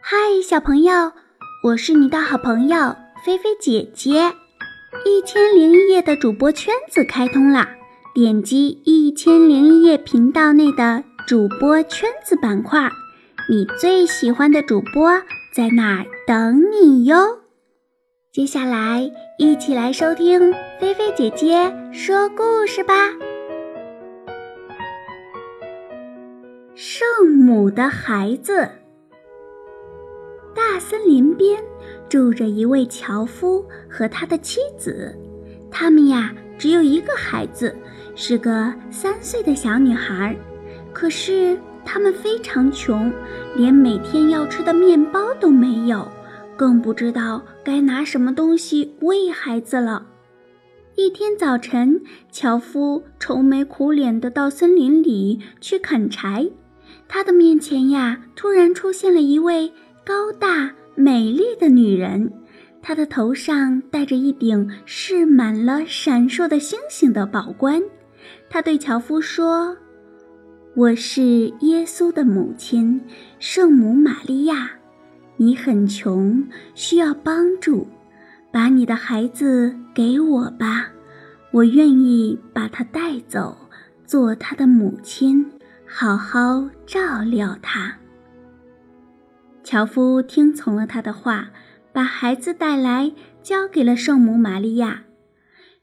嗨，小朋友，我是你的好朋友菲菲姐姐。一千零一夜的主播圈子开通啦！点击一千零一夜频道内的主播圈子板块，你最喜欢的主播在那儿等你哟。接下来，一起来收听菲菲姐姐说故事吧。圣母的孩子。森林边住着一位樵夫和他的妻子，他们呀只有一个孩子，是个三岁的小女孩。可是他们非常穷，连每天要吃的面包都没有，更不知道该拿什么东西喂孩子了。一天早晨，樵夫愁眉苦脸地到森林里去砍柴，他的面前呀突然出现了一位。高大美丽的女人，她的头上戴着一顶饰满了闪烁的星星的宝冠。她对樵夫说：“我是耶稣的母亲，圣母玛利亚。你很穷，需要帮助，把你的孩子给我吧，我愿意把他带走，做他的母亲，好好照料他。”樵夫听从了他的话，把孩子带来，交给了圣母玛利亚。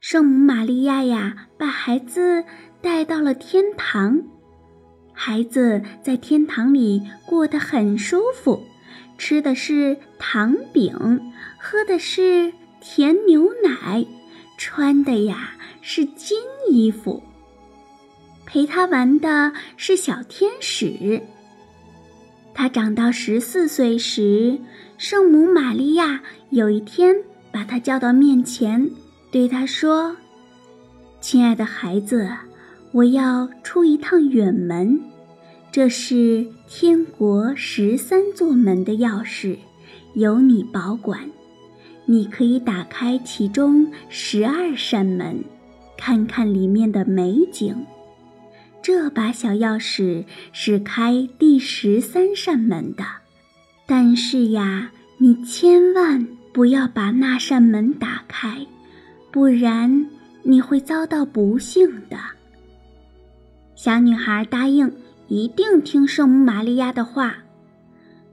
圣母玛利亚呀，把孩子带到了天堂。孩子在天堂里过得很舒服，吃的是糖饼，喝的是甜牛奶，穿的呀是金衣服，陪他玩的是小天使。他长到十四岁时，圣母玛利亚有一天把他叫到面前，对他说：“亲爱的孩子，我要出一趟远门，这是天国十三座门的钥匙，由你保管。你可以打开其中十二扇门，看看里面的美景。”这把小钥匙是开第十三扇门的，但是呀，你千万不要把那扇门打开，不然你会遭到不幸的。小女孩答应，一定听圣母玛利亚的话。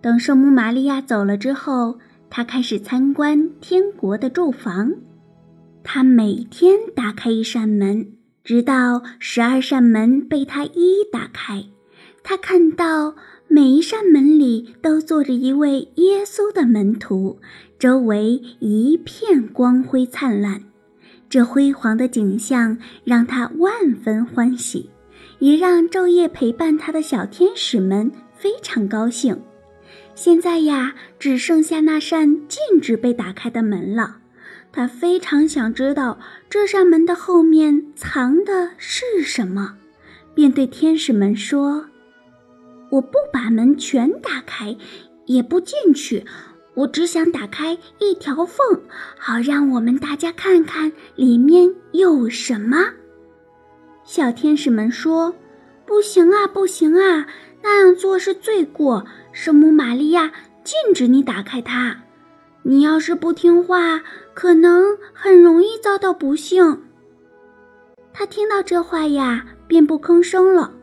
等圣母玛利亚走了之后，她开始参观天国的住房。她每天打开一扇门。直到十二扇门被他一一打开，他看到每一扇门里都坐着一位耶稣的门徒，周围一片光辉灿烂。这辉煌的景象让他万分欢喜，也让昼夜陪伴他的小天使们非常高兴。现在呀，只剩下那扇禁止被打开的门了。他非常想知道这扇门的后面藏的是什么，便对天使们说：“我不把门全打开，也不进去，我只想打开一条缝，好让我们大家看看里面有什么。”小天使们说：“不行啊，不行啊，那样做是罪过，圣母玛利亚禁止你打开它。”你要是不听话，可能很容易遭到不幸。他听到这话呀，便不吭声了。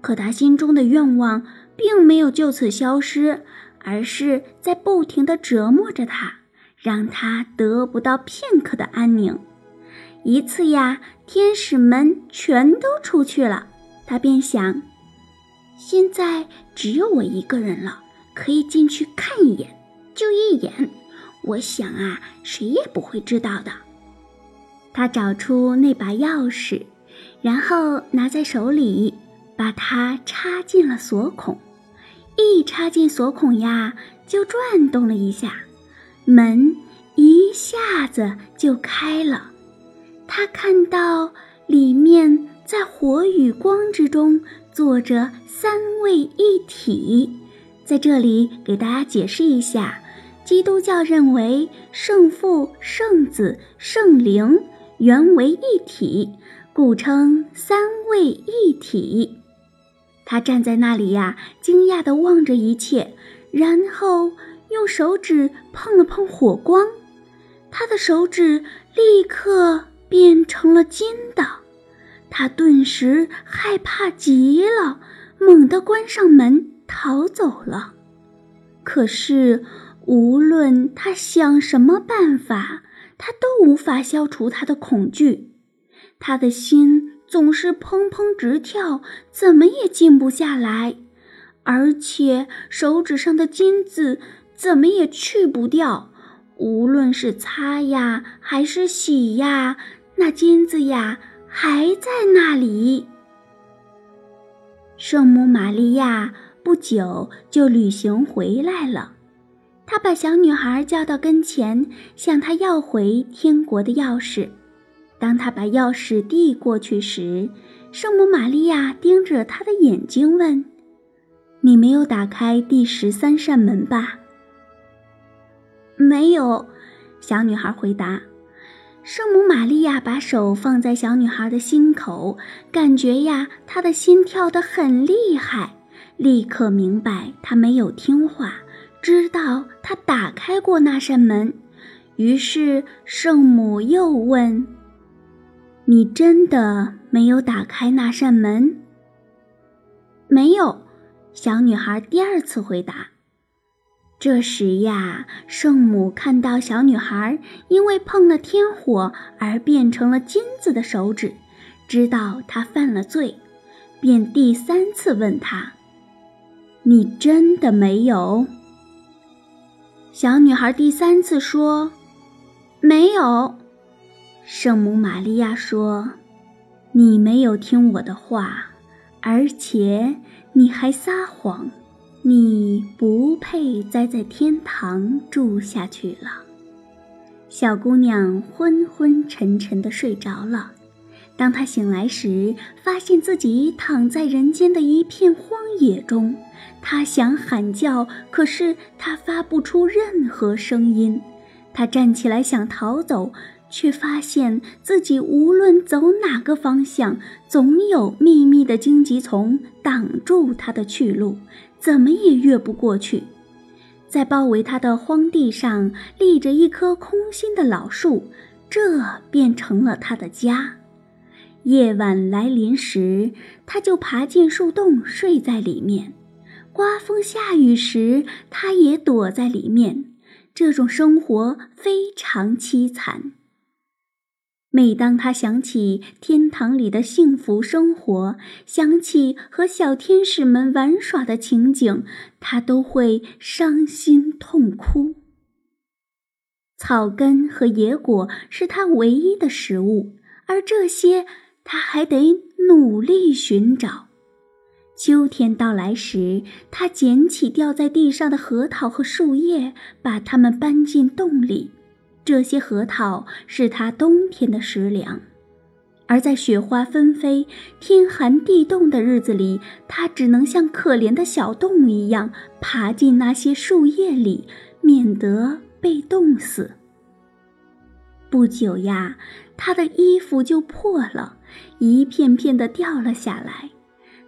可他心中的愿望并没有就此消失，而是在不停地折磨着他，让他得不到片刻的安宁。一次呀，天使们全都出去了，他便想：现在只有我一个人了，可以进去看一眼，就一眼。我想啊，谁也不会知道的。他找出那把钥匙，然后拿在手里，把它插进了锁孔。一插进锁孔呀，就转动了一下，门一下子就开了。他看到里面在火与光之中坐着三位一体。在这里给大家解释一下。基督教认为圣父、圣子、圣灵原为一体，故称三位一体。他站在那里呀，惊讶地望着一切，然后用手指碰了碰火光，他的手指立刻变成了金的。他顿时害怕极了，猛地关上门逃走了。可是，无论他想什么办法，他都无法消除他的恐惧。他的心总是砰砰直跳，怎么也静不下来。而且手指上的金子怎么也去不掉，无论是擦呀还是洗呀，那金子呀还在那里。圣母玛利亚不久就旅行回来了，他把小女孩叫到跟前，向她要回天国的钥匙。当他把钥匙递过去时，圣母玛利亚盯着他的眼睛问。你没有打开第十三扇门吧？没有，小女孩回答。圣母玛利亚把手放在小女孩的心口，感觉呀，她的心跳得很厉害。立刻明白她没有听话，知道她打开过那扇门。于是圣母又问：“你真的没有打开那扇门？”没有。小女孩第二次回答。这时呀，圣母看到小女孩因为碰了天火而变成了金子的手指，知道她犯了罪，便第三次问她：“你真的没有？”小女孩第三次说：“没有。”圣母玛利亚说：“你没有听我的话，而且……”你还撒谎，你不配再在天堂住下去了。小姑娘昏昏沉沉地睡着了。当他醒来时，发现自己躺在人间的一片荒野中。他想喊叫，可是他发不出任何声音。他站起来想逃走。却发现自己无论走哪个方向，总有密密的荆棘丛挡住他的去路，怎么也越不过去。在包围他的荒地上立着一棵空心的老树，这变成了他的家。夜晚来临时，他就爬进树洞睡在里面；刮风下雨时，他也躲在里面。这种生活非常凄惨。每当他想起天堂里的幸福生活，想起和小天使们玩耍的情景，他都会伤心痛哭。草根和野果是他唯一的食物，而这些他还得努力寻找。秋天到来时，他捡起掉在地上的核桃和树叶，把它们搬进洞里。这些核桃是他冬天的食粮，而在雪花纷飞、天寒地冻的日子里，他只能像可怜的小动物一样爬进那些树叶里，免得被冻死。不久呀，他的衣服就破了，一片片的掉了下来。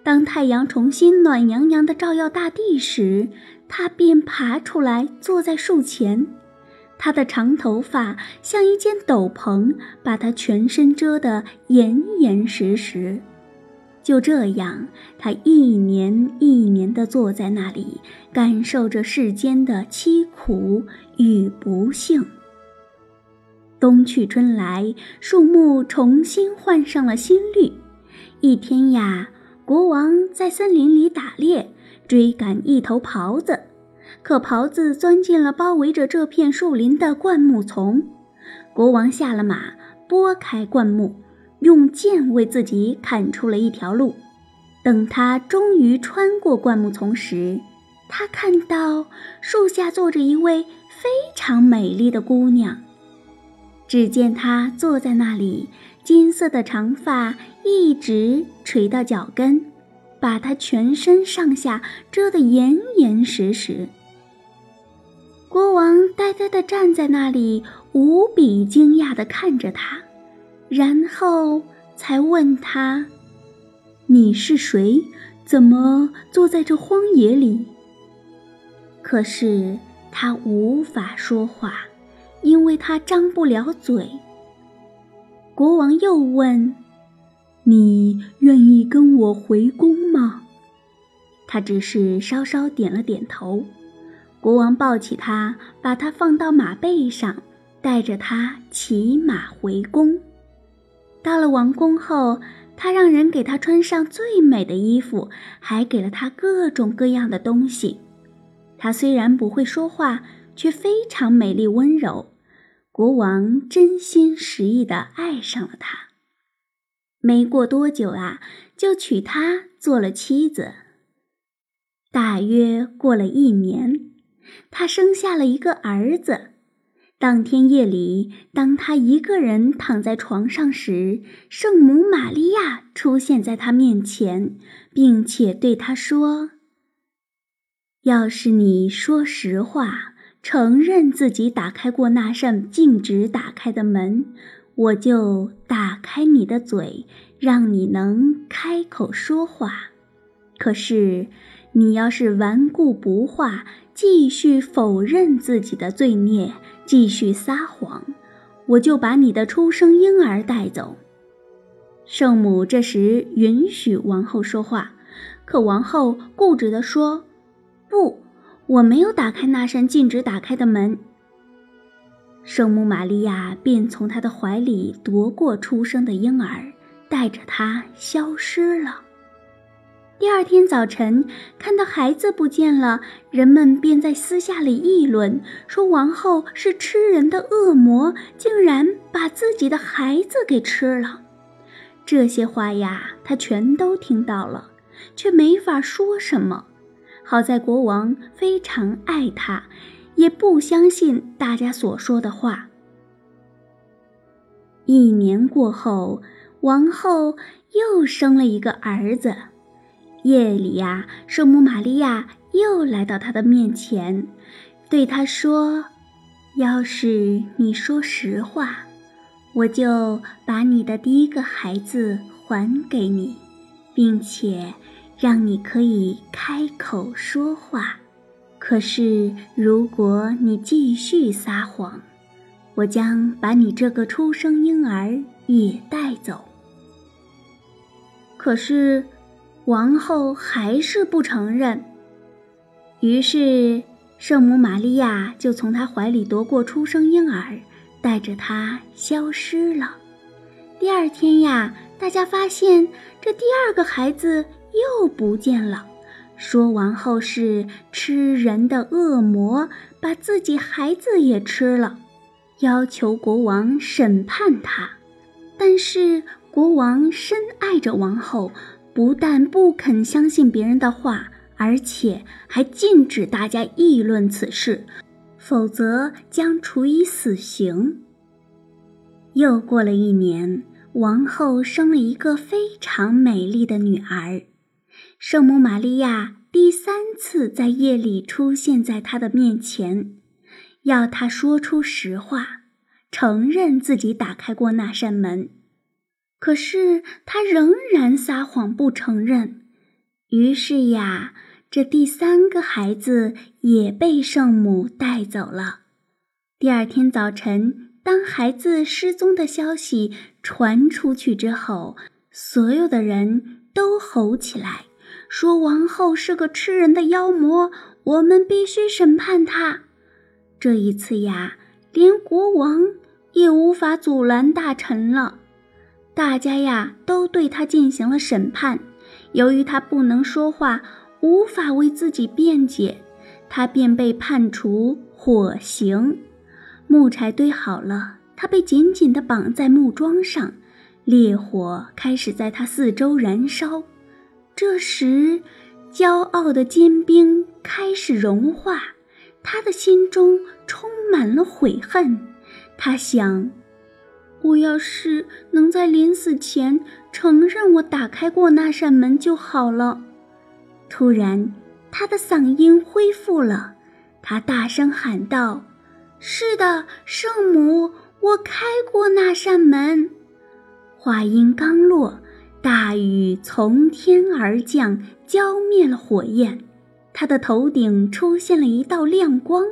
当太阳重新暖洋洋的照耀大地时，他便爬出来，坐在树前。他的长头发像一件斗篷，把他全身遮得严严实实。就这样，他一年一年地坐在那里，感受着世间的凄苦与不幸。冬去春来，树木重新换上了新绿。一天呀，国王在森林里打猎，追赶一头狍子。可狍子钻进了包围着这片树林的灌木丛，国王下了马，拨开灌木，用剑为自己砍出了一条路。等他终于穿过灌木丛时，他看到树下坐着一位非常美丽的姑娘。只见他坐在那里，金色的长发一直垂到脚跟，把他全身上下遮得严严实实。国王呆呆地站在那里，无比惊讶地看着他，然后才问他：“你是谁？怎么坐在这荒野里？”可是他无法说话，因为他张不了嘴。国王又问：“你愿意跟我回宫吗？”他只是稍稍点了点头。国王抱起他，把他放到马背上，带着他骑马回宫。到了王宫后，他让人给他穿上最美的衣服，还给了他各种各样的东西。他虽然不会说话，却非常美丽温柔。国王真心实意的爱上了她。没过多久啊，就娶她做了妻子。大约过了一年，他生下了一个儿子。当天夜里，当他一个人躺在床上时，圣母玛利亚出现在他面前，并且对他说。要是你说实话，承认自己打开过那扇禁止打开的门，我就打开你的嘴，让你能开口说话。可是，你要是顽固不化，继续否认自己的罪孽，继续撒谎，我就把你的出生婴儿带走。圣母这时允许王后说话，可王后固执地说。不，我没有打开那扇禁止打开的门。圣母玛利亚便从他的怀里夺过出生的婴儿，带着他消失了。第二天早晨，看到孩子不见了，人们便在私下里议论，说王后是吃人的恶魔，竟然把自己的孩子给吃了。这些话呀，他全都听到了，却没法说什么。好在国王非常爱他，也不相信大家所说的话。一年过后，王后又生了一个儿子。夜里呀，圣母玛利亚又来到他的面前，对他说：“要是你说实话，我就把你的第一个孩子还给你，并且。”让你可以开口说话，可是如果你继续撒谎，我将把你这个出生婴儿也带走。可是王后还是不承认，于是圣母玛利亚就从她怀里夺过出生婴儿，带着他消失了。第二天呀，大家发现这第二个孩子。又不见了，说王后是吃人的恶魔，把自己孩子也吃了，要求国王审判他。但是国王深爱着王后，不但不肯相信别人的话，而且还禁止大家议论此事，否则将处以死刑。又过了一年，王后生了一个非常美丽的女儿。圣母玛利亚第三次在夜里出现在他的面前，要他说出实话，承认自己打开过那扇门。可是他仍然撒谎不承认。于是呀，这第三个孩子也被圣母带走了。第二天早晨，当孩子失踪的消息传出去之后，所有的人都吼起来。说王后是个吃人的妖魔，我们必须审判她。这一次呀，连国王也无法阻拦大臣了。大家呀都对他进行了审判。由于他不能说话，无法为自己辩解，他便被判处火刑。木柴堆好了，他被紧紧地绑在木桩上，烈火开始在他四周燃烧。这时，骄傲的坚冰开始融化，他的心中充满了悔恨。他想：我要是能在临死前承认我打开过那扇门就好了。突然，他的嗓音恢复了，他大声喊道：“是的，圣母，我开过那扇门。”话音刚落。大雨从天而降，浇灭了火焰。他的头顶出现了一道亮光。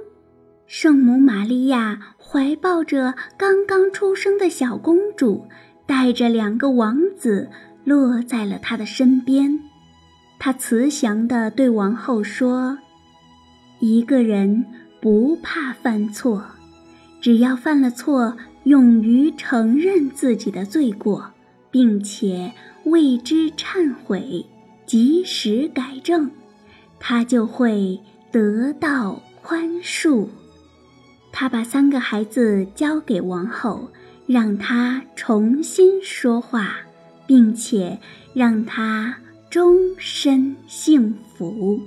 圣母玛利亚怀抱着刚刚出生的小公主，带着两个王子落在了他的身边。他慈祥地对王后说：“一个人不怕犯错，只要犯了错，勇于承认自己的罪过，并且为之忏悔，及时改正，他就会得到宽恕。”他把三个孩子交给王后，让她重新说话，并且让她终身幸福。